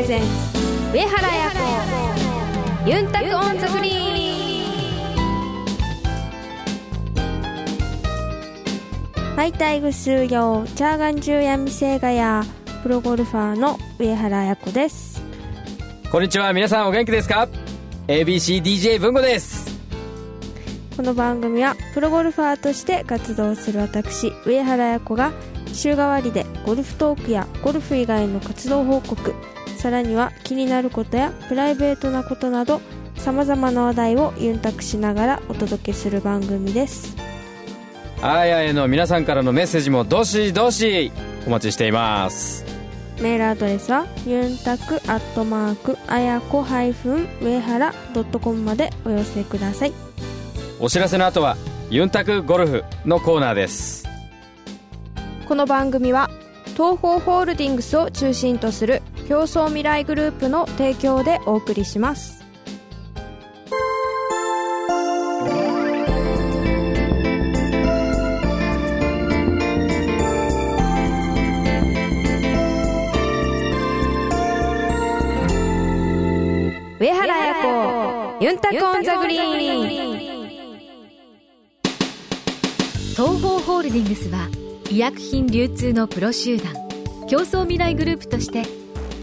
レゼンツ上原彩子ユンタクオンザフリーハイタイグ数用チャーガン中闇星ガヤプロゴルファーの上原彩子です。こんにちは。皆さんお元気ですか？ABCDJ 文吾です。この番組はプロゴルファーとして活動する私上原彩子が週替わりでゴルフトークやゴルフ以外の活動報告さらには気になることやプライベートなことなどさまざまな話題をユンタクしながらお届けする番組です。あやへの皆さんからのメッセージもどしどしお待ちしています。メールアドレスはユンタクアットマークあやこ上原ドットコムまでお寄せください。お知らせの後はユンタクゴルフのコーナーです。この番組は東方ホールディングスを中心とする競争未来グループの提供でお送りします。上原彩子ゆんたく on the green。東方ホールディングスは医薬品流通のプロ集団共創未来グループとして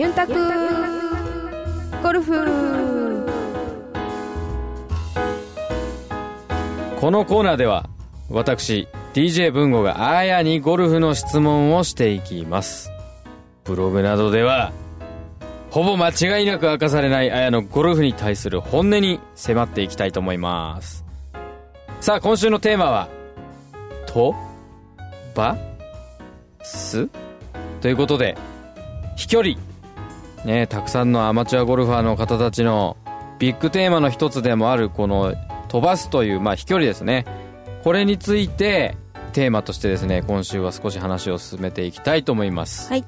ユンタク。ゴルフ。このコーナーでは私 DJ 文吾があやにゴルフの質問をしていきます。ブログなどではほぼ間違いなく明かされないあやのゴルフに対する本音に迫っていきたいと思います。さあ今週のテーマは「とばす」ということで飛距離。ねたくさんのアマチュアゴルファーの方たちのビッグテーマの一つでもあるこの飛ばすという、まあ、飛距離ですね。これについてテーマとしてですね今週は少し話を進めていきたいと思います。はい。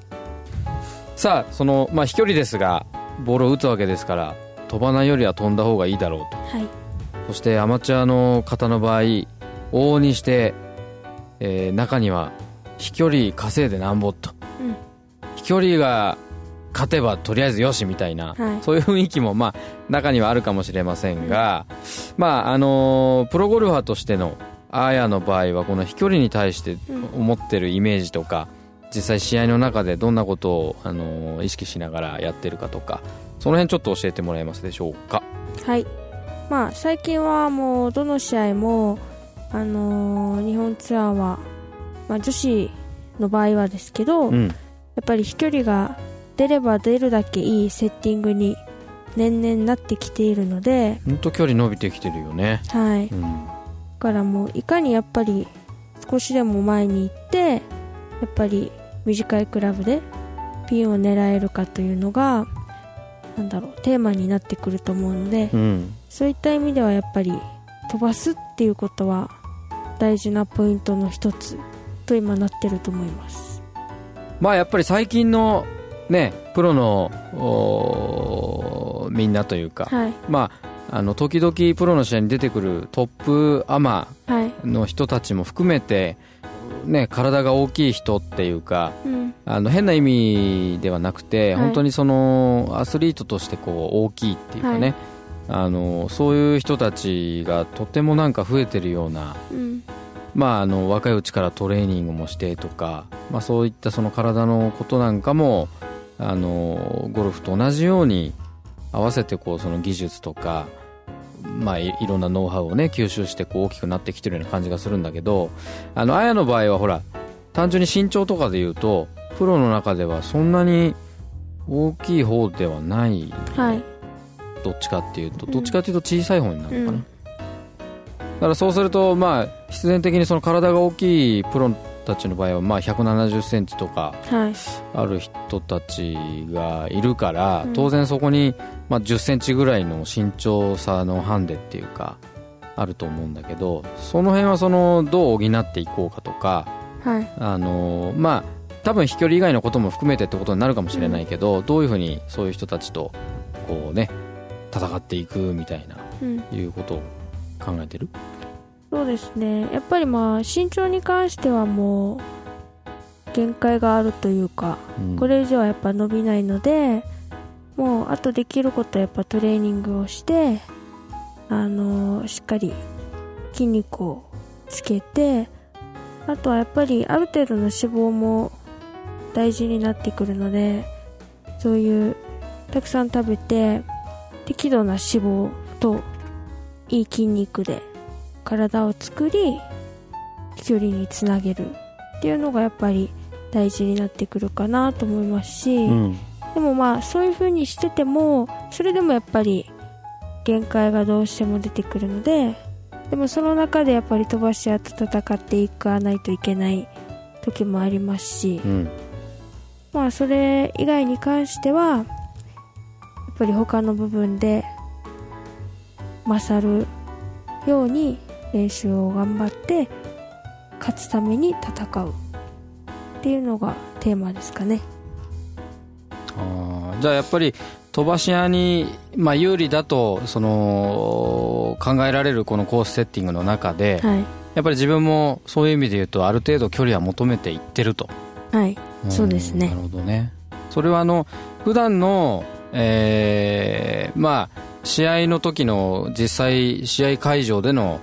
さあその、まあ、飛距離ですがボールを打つわけですから飛ばないよりは飛んだ方がいいだろうと。はい。そしてアマチュアの方の場合往々にして、えー中には飛距離稼いでなんぼと、うん。飛距離が勝てばとりあえずよしみたいな、はい。そういう雰囲気もまあ中にはあるかもしれませんが、まああのープロゴルファーとしてのアーヤの場合はこの飛距離に対して思ってるイメージとか、実際試合の中でどんなことを、あのー意識しながらやってるかとかその辺ちょっと教えてもらえますでしょうか？はい。まあ最近はもうどの試合もあのー日本ツアーは、まあ、女子の場合はですけど、やうん。っぱり飛距離が出れば出るだけいいセッティングに年々なってきているので、本当距離伸びてきてるよね。はい、だうん。からもういかにやっぱり少しでも前に行ってやっぱり短いクラブでピンを狙えるかというのがなんだろうテーマになってくると思うので、うん。そういった意味ではやっぱり飛ばすっていうことは大事なポイントの一つと今なってると思います。まあやっぱり最近のねプロのみんなというか、はい。まああの時々プロの試合に出てくるトップアマはい。の人たちも含めてね体が大きい人っていうかうん。あの変な意味ではなくて、はい。本当にそのアスリートとしてこう大きいっていうかね、はい。あのそういう人たちがとてもなんか増えてるようなうん。まあ、あの若いうちからトレーニングもしてとか、まあ、そういったその体のことなんかもあのゴルフと同じように合わせてこうその技術とか、まあ、いいろんなノウハウをね吸収してこう大きくなってきてるような感じがするんだけどあの綾の場合はほら単純に身長とかで言うとプロの中ではそんなに大きい方ではないはい。どっちかっていうとうんどっちかっていうと小さい方になるのかな、うん。だからそうするとまあ必然的にその体が大きいプロたちの場合はまあ1 7 0センチとかはい。ある人たちがいるから、うん。当然そこに、まあ、1 0センチぐらいの身長差のハンデっていうかあると思うんだけどその辺はそのどう補っていこうかとかはい。あのまあ多分飛距離以外のことも含めてってことになるかもしれないけど、どういうふうにそういう人たちとこうね戦っていくみたいなうん。いうことを考えてる？そうですね。やっぱりまあ身長に関してはもう限界があるというかうん。これ以上はやっぱ伸びないのでもうあとできることはやっぱトレーニングをしてあのしっかり筋肉をつけてあとはやっぱりある程度の脂肪も大事になってくるのでそういうたくさん食べて適度な脂肪といい筋肉で体を作り飛距離につなげるっていうのがやっぱり大事になってくるかなと思いますし、うん。でもまあそういう風にしててもそれでもやっぱり限界がどうしても出てくるのででもその中でやっぱり飛ばし屋と戦っていかないといけない時もありますしうん。まあそれ以外に関してはやっぱり他の部分で勝るように練習を頑張って勝つために戦う。っていうのがテーマですかね。あーじゃあやっぱり飛ばし屋に、まあ、有利だとその考えられるこのコースセッティングの中で、はい。やっぱり自分もそういう意味で言うとある程度距離は求めていってると。はい。そうですね。んなるほどね。それはあの普段のえーまあ試合の時の実際試合会場での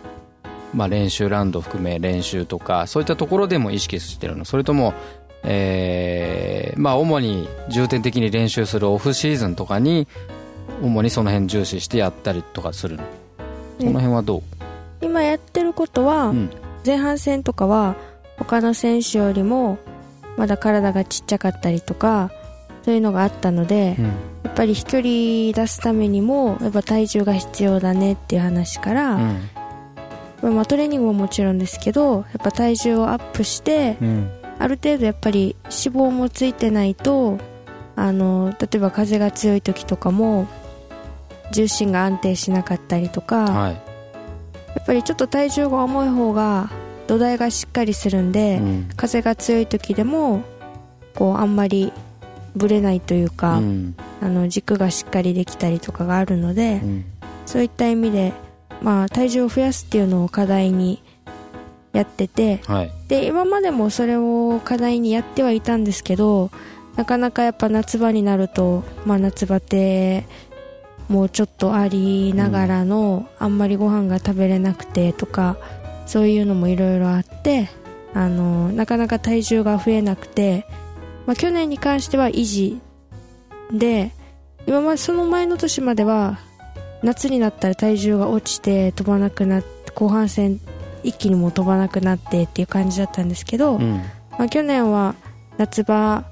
まあ練習ラウンド含め練習とかそういったところでも意識してるの。それともえーまあ主に重点的に練習するオフシーズンとかに主にその辺重視してやったりとかするの。その辺はどう、今やってることは、うん。前半戦とかは他の選手よりもまだ体がちっちゃかったりとかそういうのがあったので、うん。やっぱり飛距離出すためにもやっぱ体重が必要だねっていう話から、うんまあ、トレーニングももちろんですけどやっぱ体重をアップしてうん。ある程度やっぱり脂肪もついてないとあの例えば風が強い時とかも重心が安定しなかったりとか、はい。やっぱりちょっと体重が重い方が土台がしっかりするんで、うん。風が強い時でもこうあんまりぶれないというか、うん。あの軸がしっかりできたりとかがあるので、うん。そういった意味で、まあ、体重を増やすっていうのを課題にやっててはい。で今までもそれを課題にやってはいたんですけどなかなかやっぱ夏場になると、まあ、夏バテもうちょっとありながらの、あんまりご飯が食べれなくてとかそういうのもいろいろあってあのなかなか体重が増えなくて、まあ、去年に関しては維持で今までその前の年までは夏になったら体重が落ちて飛ばなくなって後半戦一気にもう飛ばなくなってっていう感じだったんですけど、うん。まあ、去年は夏場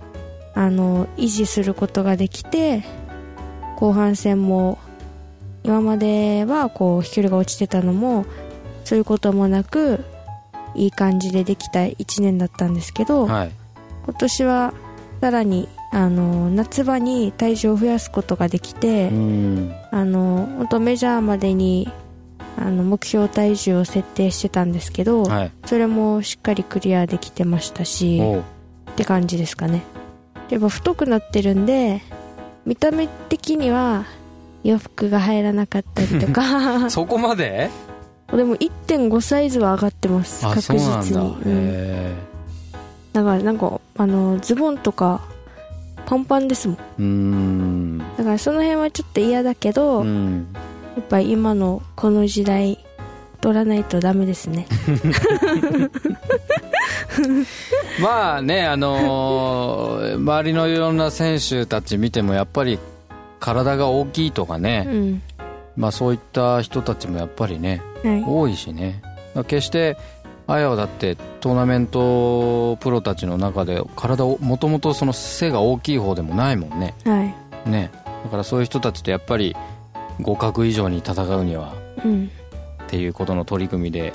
あの維持することができて後半戦も今まではこう飛距離が落ちてたのもそういうこともなくいい感じでできた1年だったんですけど、はい。今年はさらにあの夏場に体重を増やすことができて、うん。あの本当メジャーまでにあの目標体重を設定してたんですけど、はい。それもしっかりクリアできてましたしって感じですかね。やっぱ太くなってるんで見た目的には洋服が入らなかったりとか。そこまで？でも1.5サイズは上がってます。あ確実に。うん。へだからなんかあのズボンとかパンパンですもん。だからその辺はちょっと嫌だけど、やうん。っぱり今のこの時代取らないとダメですね。まあねあのー周りのいろんな選手たち見てもやっぱり体が大きいとかうね、ん。まあそういった人たちもやっぱりねはい。多いしね。決してあやはだってトーナメントプロたちの中で体をもともとその背が大きい方でもないもんね。はい。ね。だからそういう人たちとやっぱり互角以上に戦うにはうん。っていうことの取り組みで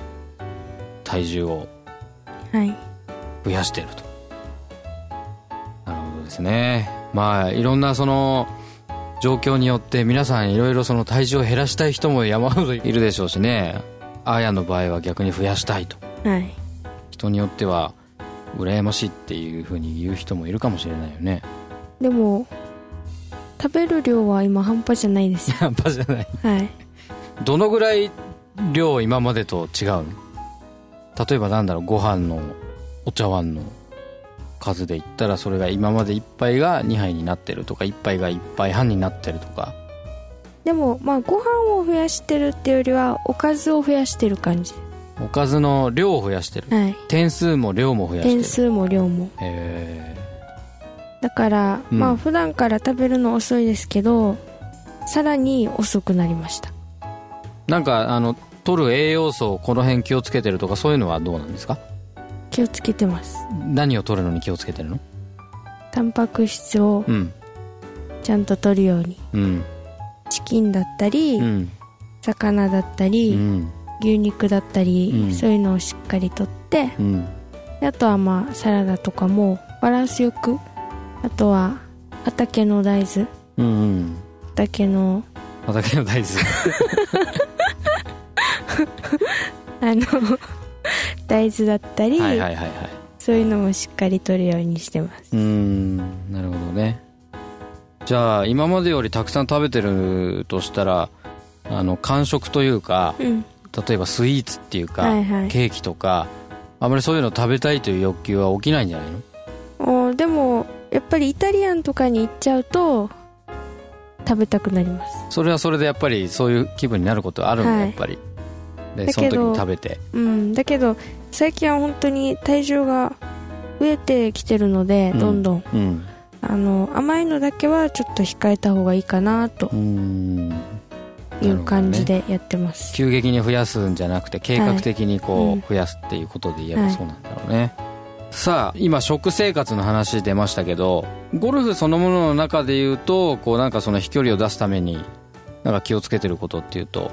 体重をはい。増やしてると。なるほどですね。まあいろんなその状況によって皆さんいろいろその体重を減らしたい人も山ほどいるでしょうしね。あやの場合は逆に増やしたいとはい。人によっては羨ましいっていうふうに言う人もいるかもしれないよね。でも食べる量は今半端じゃないです。よ半端じゃない。はい。どのぐらい量今までと違う？の例えばなんだろうご飯のお茶碗の数で言ったらそれが今まで1杯が2杯になってるとか1杯が1杯半になってるとか。でもまあご飯を増やしてるっていうよりはおかずを増やしてる感じおかずの量を増やしてる。はい。点数も量も増やしてる。点数も量も。へだから、うん。まあ普段から食べるの遅いですけどさらに遅くなりました。ーなんかあの取る栄養素をこの辺気をつけてるとかそういうのはどうなんですか？気をつけてます。何を取るのに気をつけてるの？タンパク質をうん。ちゃんと取るように。うん。チキンだったり、うん。魚だったり、うん牛肉だったり、うん。そういうのをしっかりとってうん。であとはまあサラダとかもバランスよくあとは畑の大豆。うんうん。畑の畑の大豆。あの大豆だったり、はいはいはいはい。そういうのもしっかり取るようにしてます。うーん。なるほどね。じゃあ今までよりたくさん食べてるとしたらあの間食というかうん例えばスイーツっていうか、はいはい。ケーキとかあまりそういうの食べたいという欲求は起きないんじゃないの？おでもやっぱりイタリアンとかに行っちゃうと食べたくなります。それはそれでやっぱりそういう気分になることあるんだ、はい。やっぱり。でその時だけどに食べて。うんだけど最近は本当に体重が増えてきてるので、うん。どんどん。うん。あの甘いのだけはちょっと控えた方がいいかなと。うーんいう感じでやってます、急激に増やすんじゃなくて計画的にこう、はい。うん増やすっていうことで言えばはいそうなんだろうね、さあ今食生活の話出ましたけどゴルフそのものの中で言うとこうなんかその飛距離を出すためになんか気をつけてることっていうと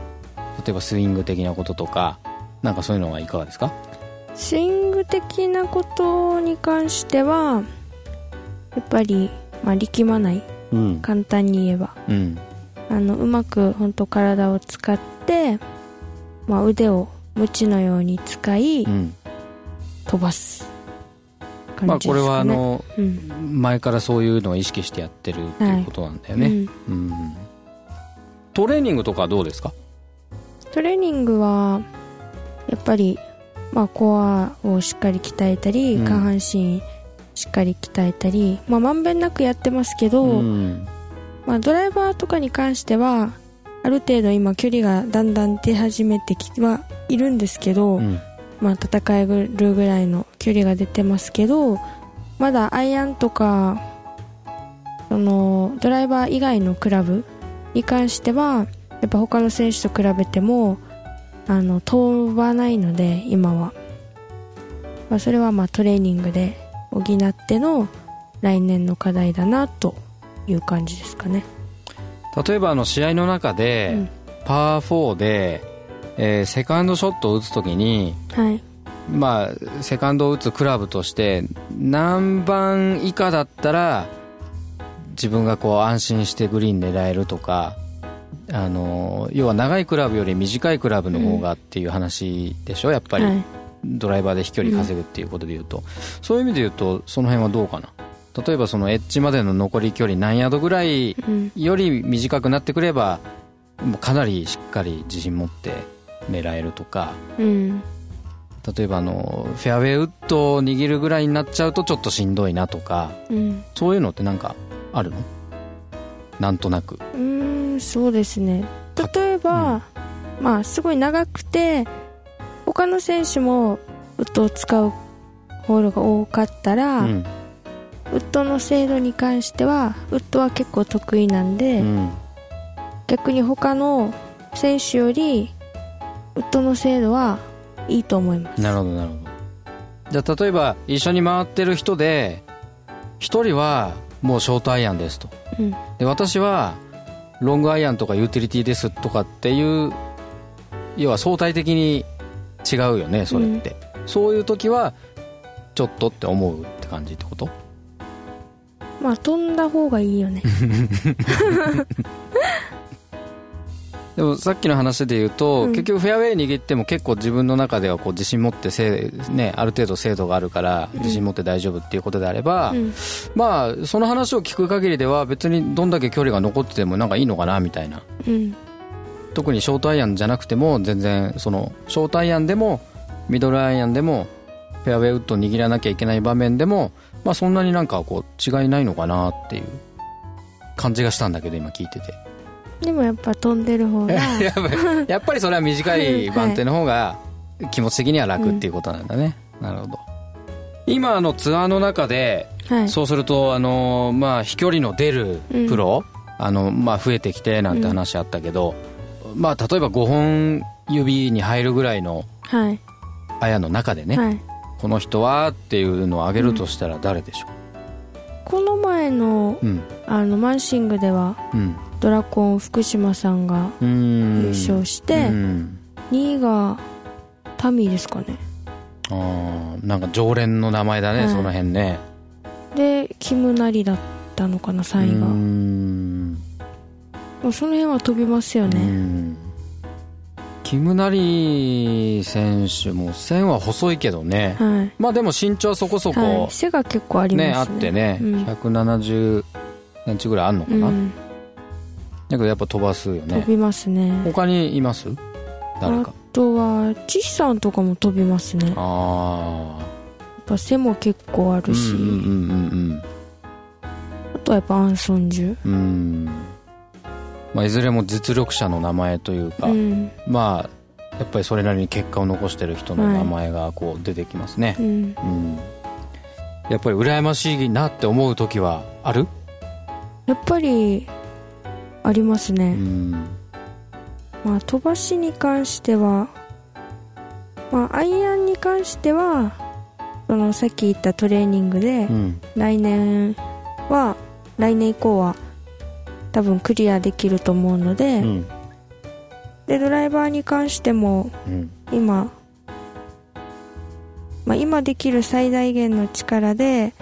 例えばスイング的なこととかなんかそういうのはいかがですか？スイング的なことに関してはやっぱり、まあ、力まない。うん。簡単に言えば。うんあのうまく本当体を使って、まあ、腕をムチのように使い、うん。飛ばすまあ感じですかね、これはあのうん。前からそういうのを意識してやってるっていうことなんだよね、うん。うん。トレーニングとかはどうですか？トレーニングはやっぱり、まあ、コアをしっかり鍛えたり、うん。下半身しっかり鍛えたり、まあ、まんべんなくやってますけど、うんまあ、ドライバーとかに関してはある程度今距離がだんだん出始めてきてはいるんですけど、うん。まあ、戦えるぐらいの距離が出てますけどまだアイアンとかそのドライバー以外のクラブに関してはやっぱ他の選手と比べてもあの飛ばないので今は、まあ、それはまあトレーニングで補っての来年の課題だなという感じですかね。例えばあの試合の中で、うん。パー4で、えーセカンドショットを打つときにはい。まあセカンドを打つクラブとして何番以下だったら自分がこう安心してグリーン狙えるとかあの要は長いクラブより短いクラブの方がっていう話でしょやっぱり、はい。ドライバーで飛距離稼ぐっていうことで言うと、そういう意味で言うとその辺はどうかな？例えばそのエッジまでの残り距離何ヤードぐらいうん。より短くなってくればもうかなりしっかり自信持って狙えるとか。うん。例えばあのフェアウェイウッドを握るぐらいになっちゃうとちょっとしんどいなとか。うん。そういうのってなんかあるの？なんとなく。うーんそうですね。例えば、まあすごい長くて他の選手もウッドを使うホールが多かったら、うんウッドの精度に関してはウッドは結構得意なんで、うん。逆に他の選手よりウッドの精度はいいと思います。なるほどなるほど。じゃあ例えば一緒に回ってる人で一人はもうショートアイアンですと。うん。で私はロングアイアンとかユーティリティですとかっていう要は相対的に違うよねそれって、そういう時はちちょっとって思うって感じってこと？まあ飛んだ方がいいよね。でもさっきの話で言うと、うん。結局フェアウェイ握っても結構自分の中ではこう自信持ってせ、ね、ある程度精度があるから自信持って大丈夫っていうことであれば、うん。まあその話を聞く限りでは別にどんだけ距離が残っててもなんかいいのかなみたいな。うん。特にショートアイアンじゃなくても全然そのショートアイアンでもミドルアイアンでもフェアウェイウッドを握らなきゃいけない場面でも、まあ、そんなになんかこう違いないのかなっていう感じがしたんだけど今聞いてて。でもやっぱ飛んでる方が やっぱりやっぱりそれは短い番手の方が気持ち的には楽っていうことなんだね、なるほど。今あのツアーの中ではい。そうするとあのまあ飛距離の出るプロ、あのまあ増えてきてなんて話あったけど、まあ例えば5本指に入るぐらいのはい。アヤの中でね、はいこの人はっていうのを挙げるとしたら誰でしょこの前のあのマンシングではうん。ドラコン福島さんが優勝して、うん。2位がタミーですかね。あーなんか常連の名前だね、はい。その辺ね。でキムナリだったのかな3位が。もうその辺は飛びますようねんキムナリ選手も線は細いけどね、はい。まあでも身長はそこそこ、はい、背が結構ありますね。ねあってね、うん。170センチぐらいあんのかな、うん、だけどやっぱ飛ばすよね。飛びますね。他にいます？誰か。あとはチシさんとかも飛びますね。やっああぱ背も結構あるし、うんうんあとはやっぱアンソンジュ。うんうんうんまあいずれも実力者の名前というか、うん。まあやっぱりそれなりに結果を残してる人の名前がこう出てきますね。う、ん。うん。やっぱり羨ましいなって思う時はある？やっぱりありますうね、ん。まあ飛ばしに関してはまあアイアンに関してはそのさっき言ったトレーニングで、うん。来年は来年以降は多分クリアできると思うので、うん。でドライバーに関してもうん。今、まあ、今できる最大限の力で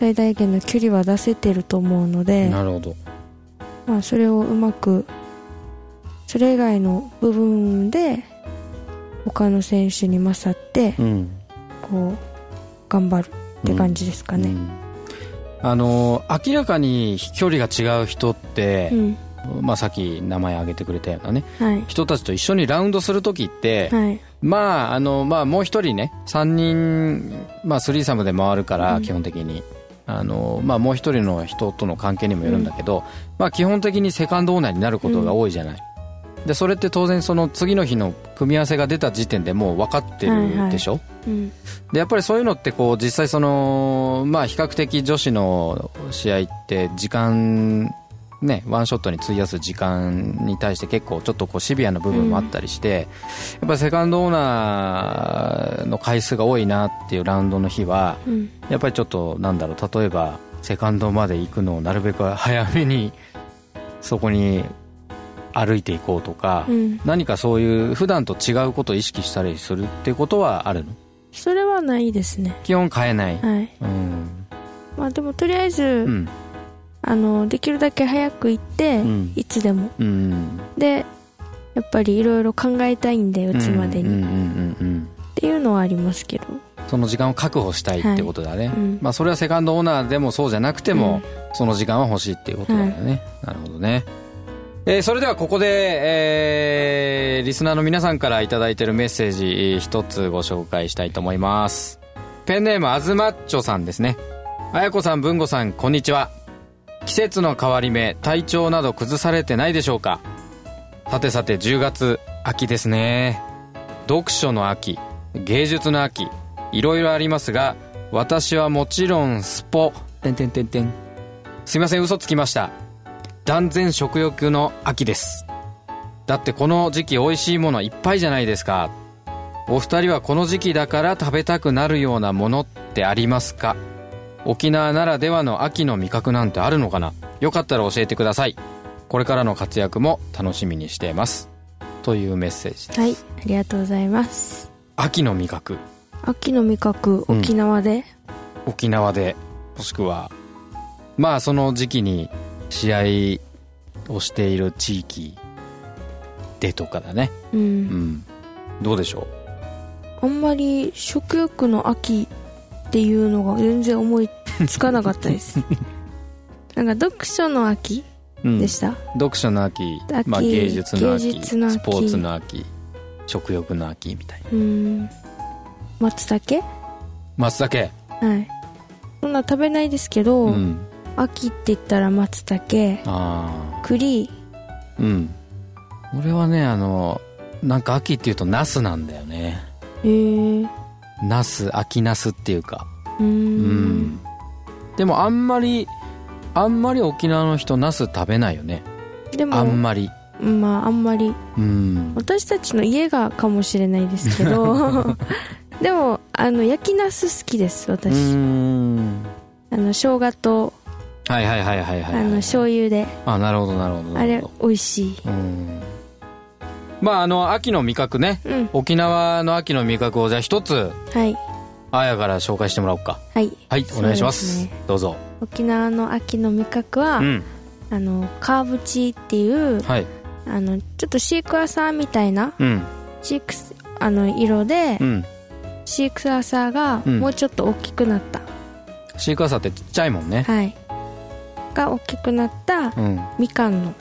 最大限の距離は出せてると思うので、なるほど。まあ、それをうまくそれ以外の部分で他の選手に勝ってうん。こう頑張るって感じですかね。うんあの明らかに飛距離が違う人ってう、ん、まあ、さっき名前挙げてくれたようなね。はい。人たちと一緒にラウンドする時って、はい。まああのまあもう一人ね3人まあスリーサムで回るから、うん。基本的に。あのまあもう一人の人との関係にもよるんだけど、まあ基本的にセカンドオーナーになることが多いじゃない、でそれって当然その次の日の組み合わせが出た時点でもう分かってるでしょ、うん。でやっぱりそういうのってこう実際そのまあ比較的女子の試合って時間ねワンショットに費やす時間に対して結構ちょっとこうシビアな部分もあったりして、やっぱりセカンドオーナーの回数が多いなっていうラウンドの日はうん。やっぱりちょっとなんだろう例えばセカンドまで行くのをなるべく早めにそこに歩いていこうとか、うん。何かそういう普段と違うことを意識したりするってことはあるの？それはないですね。基本変えない、はい。うん。まあでもとりあえず、うん。あのできるだけ早く行って、うん。いつでも。うん。でやっぱりいろいろ考えたいんで打つまでに、っていうのはありますけど。その時間を確保したいってことだね、うん。まあそれはセカンドオーナーでもそうじゃなくても、その時間は欲しいっていうことだよね、なるほどねえーそれではここで、えーリスナーの皆さんから頂いてるメッセージ一つご紹介したいと思います。ペンネームあずまっちょさんですね。あやこさん文吾さんこんにちは。季節の変わり目体調など崩されてないでしょうか？さてさて10月秋ですね。読書の秋芸術の秋いろいろありますが私はもちろんスポ。てんてんてんてんすいません嘘つきました。断然食欲の秋です。だってこの時期美味しいものいっぱいじゃないですか。お二人はこの時期だから食べたくなるようなものってありますか？沖縄ならではの秋の味覚なんてあるのかな？よかったら教えてください。これからの活躍も楽しみにしています。というメッセージです。はいありがとうございます。秋の味覚。秋の味覚沖縄で、沖縄でもしくはまあその時期に試合をしている地域でとかだね。うん。うん。どうでしょあんまり食欲の秋っていうのが全然思いつかなかったです。なんか読書の秋う、うん。でした、読書の秋秋まあ、芸術の秋芸術の秋。スポーツの秋食欲の秋みたいな。うん。松茸？松茸。はい。そんな食べないですけど、うん秋って言ったら松茸あ栗。あうん。俺はねあのなんか秋っていうとナスなんだよね。へえナス秋ナスっていうか。うん。ん。でもあんまりあんまり沖縄の人ナス食べないよね。でもあんまり。まああんまり。うん。私たちの家がかもしれないですけど。でもあの焼きナス好きですう私、ん。あの生姜とはいはいはいはいはい。あの醤油で。あなるほどなるほどなあれ美味しい。どうん。まああの秋の味覚ね。うん。沖縄の秋の味覚をじゃあ一つはい。あやから紹介してもらおうか。はい。はいお願いします。ねどうぞ。沖縄の秋の味覚は、うん。あのカーブチっていうはい。あのちょっとシークワーサーみたいなうん。シークスあの色で、うん。シークワーサーがうん。もうちょっと大きくなった、シークワーサーってちっちゃいもんね。はいが大きくなったうん。みかんの。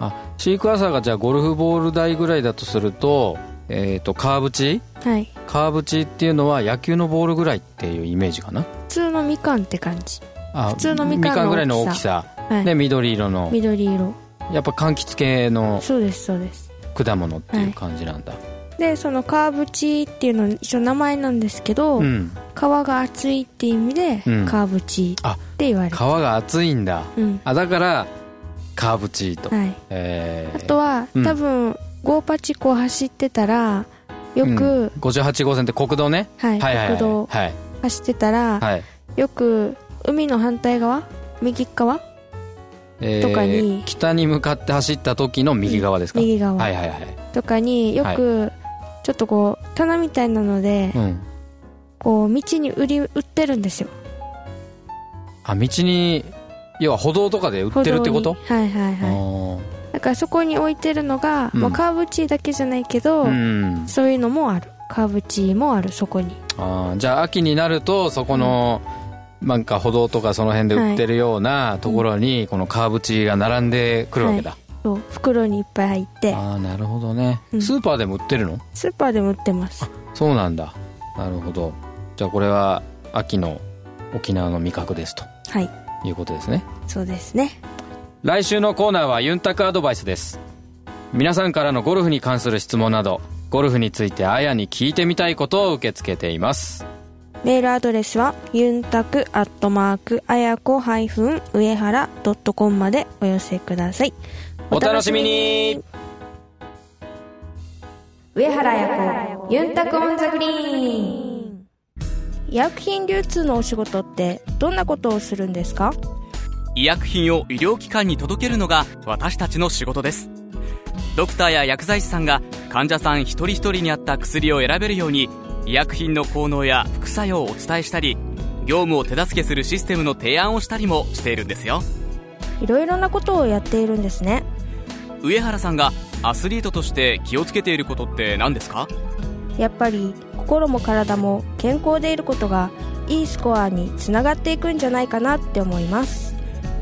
あシークワーサーがじゃあゴルフボール台ぐらいだとするとえっ、とカーブチ？はい。カーブチっていうのは野球のボールぐらいっていうイメージかな？普通のみかんって感じ。あ普通のみかんのぐらいの大きさ。はい、で緑色の。緑色。やっぱ柑橘系のそうですそうです。果物っていう感じなんだ、でそのカーブチっていうの一応名前なんですけど、うん。皮が厚いっていう意味で、うん。カーブチって言われ皮るが厚いんだ。うん。あだからカーブチーと、はい。えー。あとは、うん。多分ゴーパチコ走ってたらようん。く、58号線って国道ね。はいはいはいはい。国道はい。走ってたら、はい。よく海の反対側？右側？えーとかに北に向かって走った時の右側ですか、右側。はいはいはいとかによく、ちょっとこう棚みたいなので、うん。こう道に売り売ってるんですよあ道に要は歩道とかで売ってるってこと？はいはいはい。あだからそこに置いてるのが、うん。まあ、カーブチーだけじゃないけど、ーうん。そういうのもある。カーブチーもあるそこに。あー。じゃあ秋になるとそこの、なんか歩道とかその辺で売ってるようなところにこのカーブチが並んでくるわけだ、そう。袋にいっぱい入って。ああなるほどね、うん。スーパーでも売ってるの？スーパーでも売ってます。そうなんだ。なるほど。じゃあこれは秋の沖縄の味覚ですと。はい。いうことですね。そうですね。来週のコーナーはユンタクアドバイスです。皆さんからのゴルフに関する質問などゴルフについてあやに聞いてみたいことを受け付けています。メールアドレスはユンタクアットマークあやこ上原ドットコムまでお寄せください。お楽しみに。上原彩子ユンタクオンザグリーン医薬品流通のお仕事ってどんなことをするんですか？医薬品を医療機関に届けるのが私たちの仕事です。ドクターや薬剤師さんが患者さん一人一人に合った薬を選べるように医薬品の効能や副作用をお伝えしたり業務を手助けするシステムの提案をしたりもしているんですよ。いろいろなことをやっているんですね。上原さんがアスリートとして気をつけていることって何ですか？やっぱり心も体も健康でいることがいいスコアにつながっていくんじゃないかなって思います。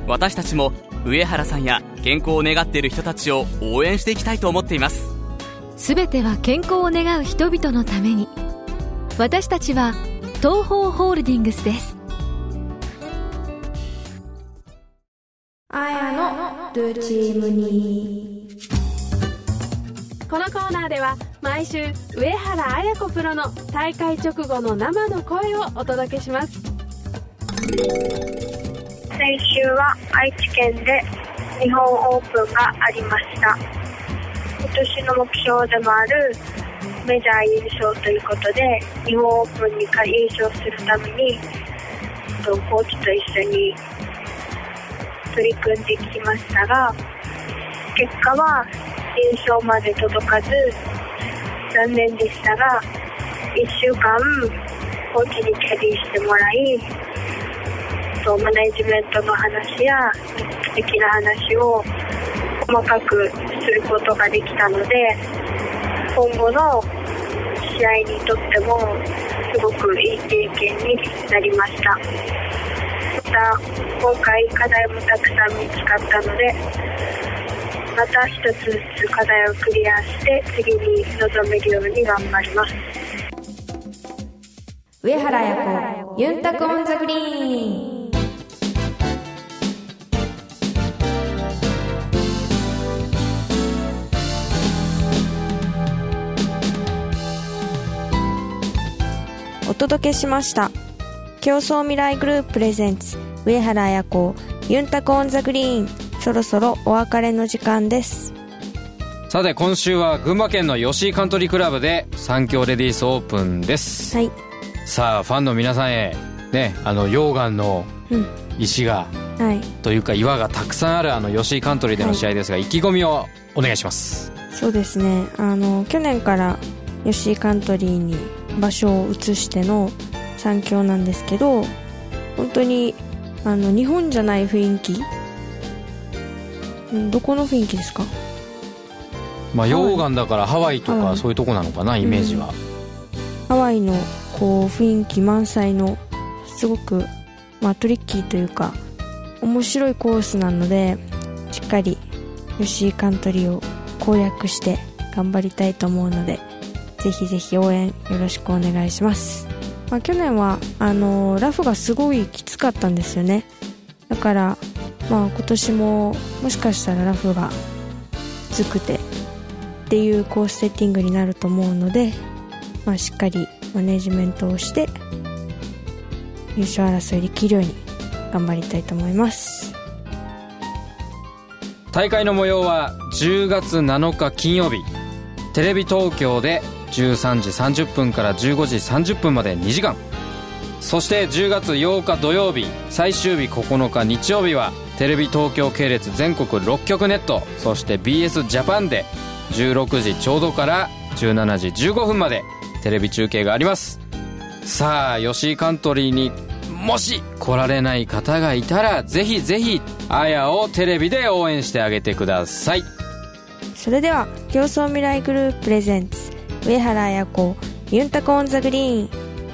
私たちも上原さんや健康を願っている人たちを応援していきたいと思っています。すべては健康を願う人々のために。私たちは東方ホールディングスです。あやのルーチームにこのコーナーでは毎週上原綾子プロの大会直後の生の声をお届けします。先週は愛知県で日本オープンがありました。今年の目標でもあるメジャー優勝ということで日本オープンに優勝するためにコーチと一緒に取り組んできましたが結果は優勝まで届かず残念でしたが1週間お家にキャリーしてもらいとマネジメントの話や的な話を細かくすることができたので今後の試合にとってもすごくいい経験になりました。また今回課題もたくさん見つかったのでまた一つずつ課題をクリアして次に臨めるように頑張ります。上原彩子ユンタクオンザグリーン。お届けしました。競争未来グループプレゼンツ上原彩子ユンタクオンザグリーン。そろそろお別れの時間です。さて今週は群馬県の吉井カントリークラブで SANKYOレディースオープンです。はい。さあファンの皆さんへねあの溶岩のうん。石がはい。というか岩がたくさんあるあの吉井カントリーでの試合ですが、意気込みをお願いします。そうですね。あの去年から吉井カントリーに場所を移しての三強なんですけど本当にあの日本じゃない雰囲気うんどこの雰囲気ですか？まあ溶岩だからハワイとかそういうとこなのかなイメージは、ハワイのこう雰囲気満載のすごく、まあ、トリッキーというか面白いコースなのでしっかり吉井カントリーを攻略して頑張りたいと思うのでぜひぜひ応援よろしくお願いします、まあ、去年はあのラフがすごいきつかったんですよね。だから、まあ、今年ももしかしたらラフがきつくてっていうコースセッティングになると思うのでまあ、しっかりマネジメントをして優勝争いできるように頑張りたいと思います。大会の模様は10月7日金曜日。テレビ東京で13時30分から15時30分まで2時間。そして10月8日土曜日最終日9日日曜日はテレビ東京系列全国6局ネットそして BS ジャパンで16時ちょうどから17時15分までテレビ中継があります。さあ吉井カントリーにもし来られない方がいたらぜひぜひあやをテレビで応援してあげてください。それでは競争未来グループプレゼンツ上原彩子ユンタコオンザグリーン。